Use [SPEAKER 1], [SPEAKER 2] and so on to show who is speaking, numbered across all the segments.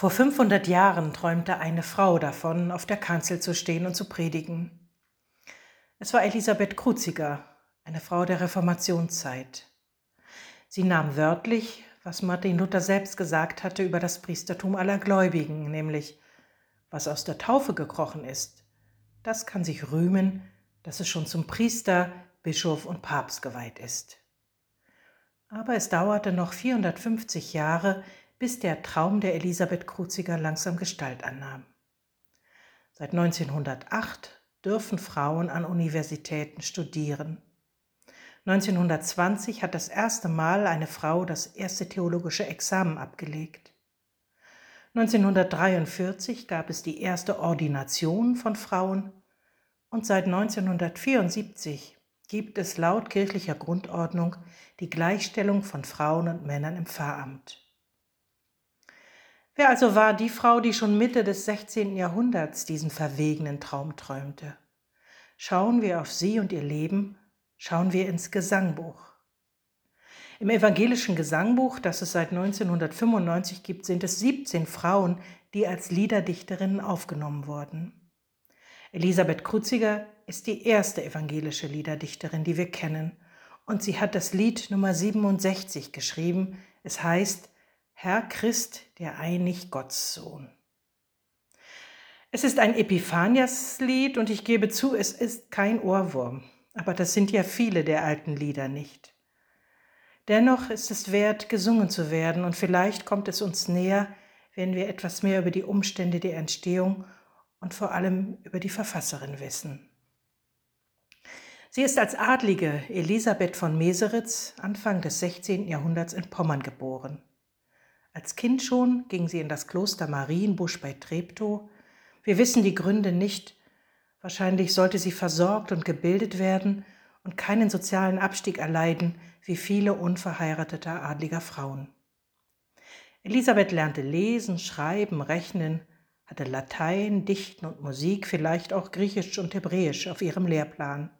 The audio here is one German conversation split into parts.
[SPEAKER 1] Vor 500 Jahren träumte eine Frau davon, auf der Kanzel zu stehen und zu predigen. Es war Elisabeth Kruziger, eine Frau der Reformationszeit. Sie nahm wörtlich, was Martin Luther selbst gesagt hatte über das Priestertum aller Gläubigen, nämlich was aus der Taufe gekrochen ist, das kann sich rühmen, dass es schon zum Priester, Bischof und Papst geweiht ist. Aber es dauerte noch 450 Jahre, bis der Traum der Elisabeth Kruziger langsam Gestalt annahm. Seit 1908 dürfen Frauen an Universitäten studieren. 1920 hat das erste Mal eine Frau das erste theologische Examen abgelegt. 1943 gab es die erste Ordination von Frauen und seit 1974 gibt es laut kirchlicher Grundordnung die Gleichstellung von Frauen und Männern im Pfarramt. Wer also war die Frau, die schon Mitte des 16. Jahrhunderts diesen verwegenen Traum träumte? Schauen wir auf sie und ihr Leben, schauen wir ins Gesangbuch. Im evangelischen Gesangbuch, das es seit 1995 gibt, sind es 17 Frauen, die als Liederdicterinnen aufgenommen wurden. Elisabeth Kruziger ist die erste evangelische Liederdichterin, die wir kennen, und sie hat das Lied Nummer 67 geschrieben. Es heißt Herr Christ, der einig Gottsohn. Es ist ein Epiphanias-Lied und ich gebe zu, es ist kein Ohrwurm, aber das sind ja viele der alten Lieder nicht. Dennoch ist es wert, gesungen zu werden und vielleicht kommt es uns näher, wenn wir etwas mehr über die Umstände der Entstehung und vor allem über die Verfasserin wissen. Sie ist als Adlige Elisabeth von Meseritz Anfang des 16. Jahrhunderts in Pommern geboren. Als Kind schon ging sie in das Kloster Marienbusch bei Treptow. Wir wissen die Gründe nicht. Wahrscheinlich sollte sie versorgt und gebildet werden und keinen sozialen Abstieg erleiden, wie viele unverheiratete adliger Frauen. Elisabeth lernte lesen, schreiben, rechnen, hatte Latein, Dichten und Musik, vielleicht auch Griechisch und Hebräisch auf ihrem Lehrplan.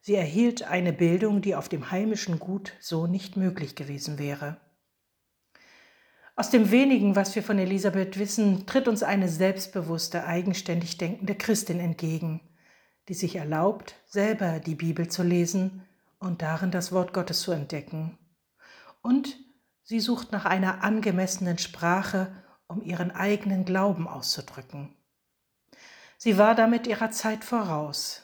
[SPEAKER 1] Sie erhielt eine Bildung, die auf dem heimischen Gut so nicht möglich gewesen wäre. Aus dem wenigen, was wir von Elisabeth wissen, tritt uns eine selbstbewusste, eigenständig denkende Christin entgegen, die sich erlaubt, selber die Bibel zu lesen und darin das Wort Gottes zu entdecken. Und sie sucht nach einer angemessenen Sprache, um ihren eigenen Glauben auszudrücken. Sie war damit ihrer Zeit voraus.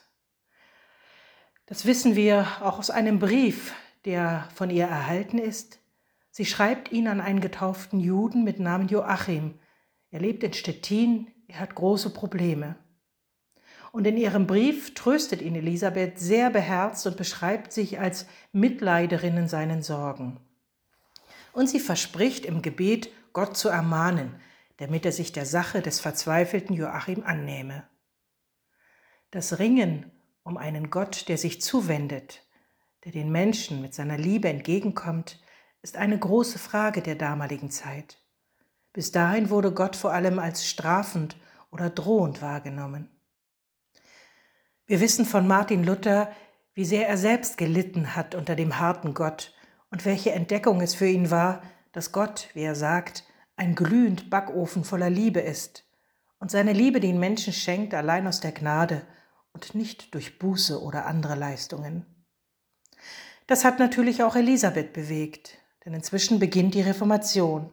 [SPEAKER 1] Das wissen wir auch aus einem Brief, der von ihr erhalten ist, Sie schreibt ihn an einen getauften Juden mit Namen Joachim. Er lebt in Stettin, er hat große Probleme. Und in ihrem Brief tröstet ihn Elisabeth sehr beherzt und beschreibt sich als Mitleiderin in seinen Sorgen. Und sie verspricht im Gebet, Gott zu ermahnen, damit er sich der Sache des verzweifelten Joachim annehme. Das Ringen um einen Gott, der sich zuwendet, der den Menschen mit seiner Liebe entgegenkommt, ist eine große Frage der damaligen Zeit. Bis dahin wurde Gott vor allem als strafend oder drohend wahrgenommen. Wir wissen von Martin Luther, wie sehr er selbst gelitten hat unter dem harten Gott und welche Entdeckung es für ihn war, dass Gott, wie er sagt, ein glühend Backofen voller Liebe ist und seine Liebe den Menschen schenkt allein aus der Gnade und nicht durch Buße oder andere Leistungen. Das hat natürlich auch Elisabeth bewegt denn inzwischen beginnt die Reformation.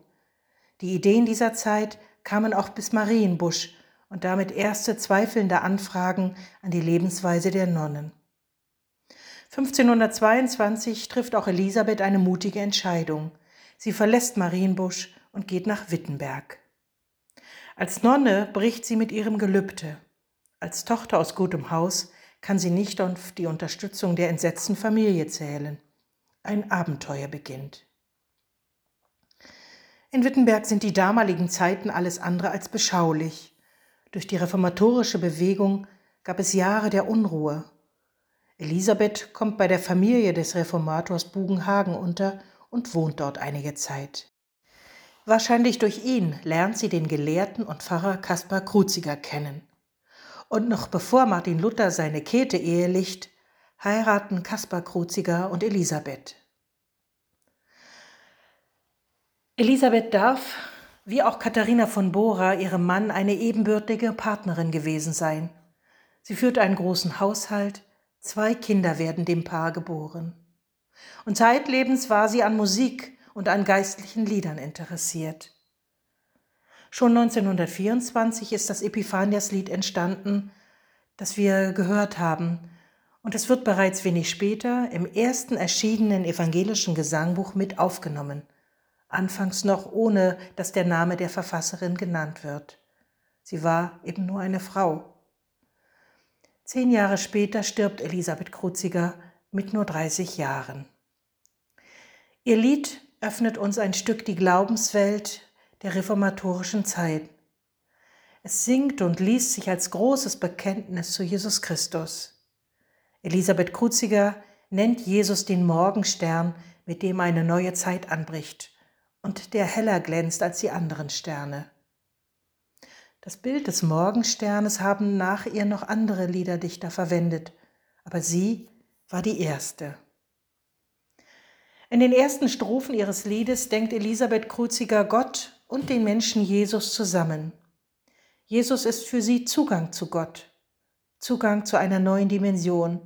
[SPEAKER 1] Die Ideen dieser Zeit kamen auch bis Marienbusch und damit erste zweifelnde Anfragen an die Lebensweise der Nonnen. 1522 trifft auch Elisabeth eine mutige Entscheidung. Sie verlässt Marienbusch und geht nach Wittenberg. Als Nonne bricht sie mit ihrem Gelübde. Als Tochter aus gutem Haus kann sie nicht auf die Unterstützung der entsetzten Familie zählen. Ein Abenteuer beginnt. In Wittenberg sind die damaligen Zeiten alles andere als beschaulich. Durch die reformatorische Bewegung gab es Jahre der Unruhe. Elisabeth kommt bei der Familie des Reformators Bugenhagen unter und wohnt dort einige Zeit. Wahrscheinlich durch ihn lernt sie den Gelehrten und Pfarrer Kaspar Kruziger kennen. Und noch bevor Martin Luther seine Käthe ehelicht, heiraten Kaspar Kruziger und Elisabeth. Elisabeth darf, wie auch Katharina von Bora, ihrem Mann, eine ebenbürtige Partnerin gewesen sein. Sie führt einen großen Haushalt, zwei Kinder werden dem Paar geboren. Und zeitlebens war sie an Musik und an geistlichen Liedern interessiert. Schon 1924 ist das Epiphanias-Lied entstanden, das wir gehört haben, und es wird bereits wenig später im ersten erschienenen evangelischen Gesangbuch mit aufgenommen – anfangs noch ohne dass der Name der Verfasserin genannt wird. Sie war eben nur eine Frau. Zehn Jahre später stirbt Elisabeth Kruziger mit nur 30 Jahren. Ihr Lied öffnet uns ein Stück die Glaubenswelt der reformatorischen Zeit. Es singt und liest sich als großes Bekenntnis zu Jesus Christus. Elisabeth Kruziger nennt Jesus den Morgenstern, mit dem eine neue Zeit anbricht und der heller glänzt als die anderen Sterne. Das Bild des Morgensternes haben nach ihr noch andere Liederdichter verwendet, aber sie war die erste. In den ersten Strophen ihres Liedes denkt Elisabeth Kruziger Gott und den Menschen Jesus zusammen. Jesus ist für sie Zugang zu Gott, Zugang zu einer neuen Dimension,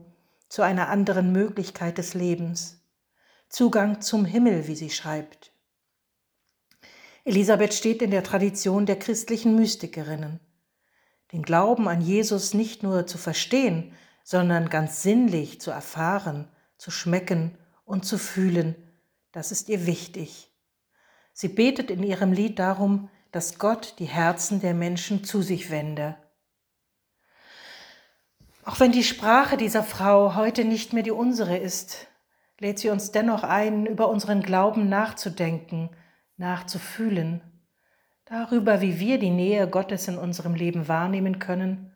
[SPEAKER 1] zu einer anderen Möglichkeit des Lebens, Zugang zum Himmel, wie sie schreibt. Elisabeth steht in der Tradition der christlichen Mystikerinnen. Den Glauben an Jesus nicht nur zu verstehen, sondern ganz sinnlich zu erfahren, zu schmecken und zu fühlen, das ist ihr wichtig. Sie betet in ihrem Lied darum, dass Gott die Herzen der Menschen zu sich wende. Auch wenn die Sprache dieser Frau heute nicht mehr die unsere ist, lädt sie uns dennoch ein, über unseren Glauben nachzudenken nachzufühlen, darüber, wie wir die Nähe Gottes in unserem Leben wahrnehmen können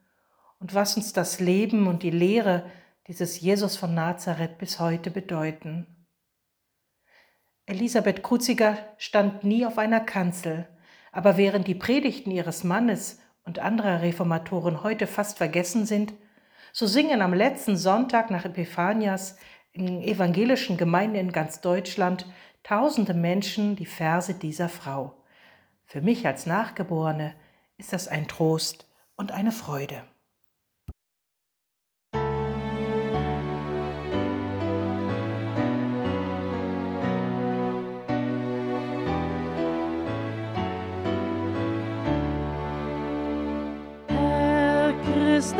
[SPEAKER 1] und was uns das Leben und die Lehre dieses Jesus von Nazareth bis heute bedeuten. Elisabeth Kruziger stand nie auf einer Kanzel, aber während die Predigten ihres Mannes und anderer Reformatoren heute fast vergessen sind, so singen am letzten Sonntag nach Epiphanias in evangelischen Gemeinden in ganz Deutschland tausende Menschen die Verse dieser Frau. Für mich als Nachgeborene ist das ein Trost und eine Freude.
[SPEAKER 2] Herr Christ,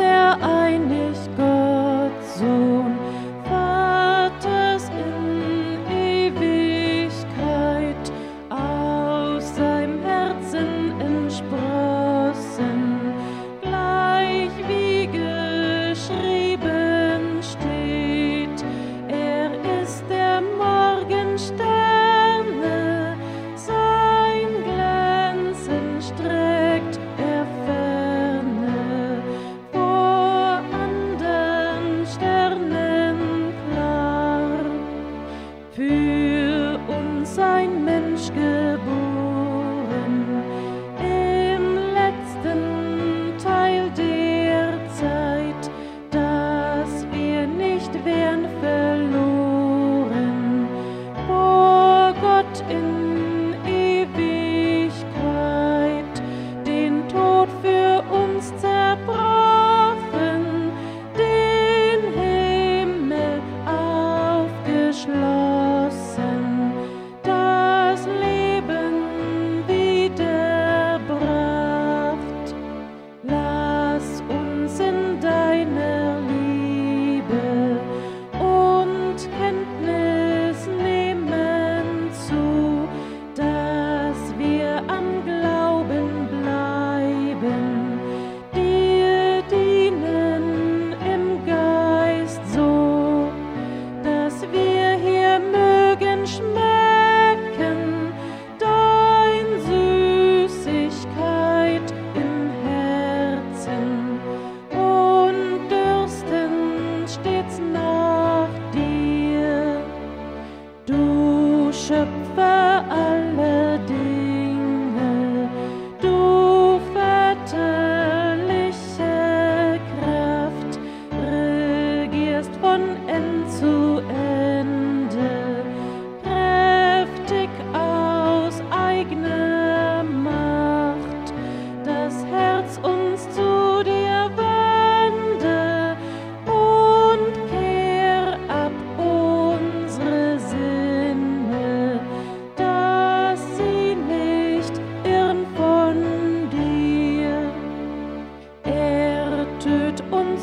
[SPEAKER 2] love.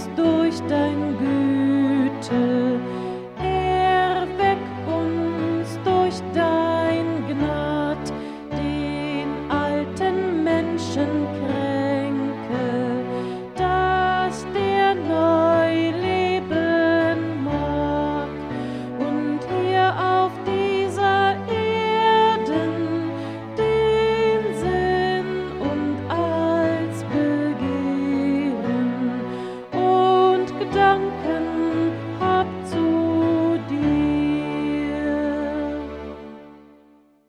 [SPEAKER 2] Cristo.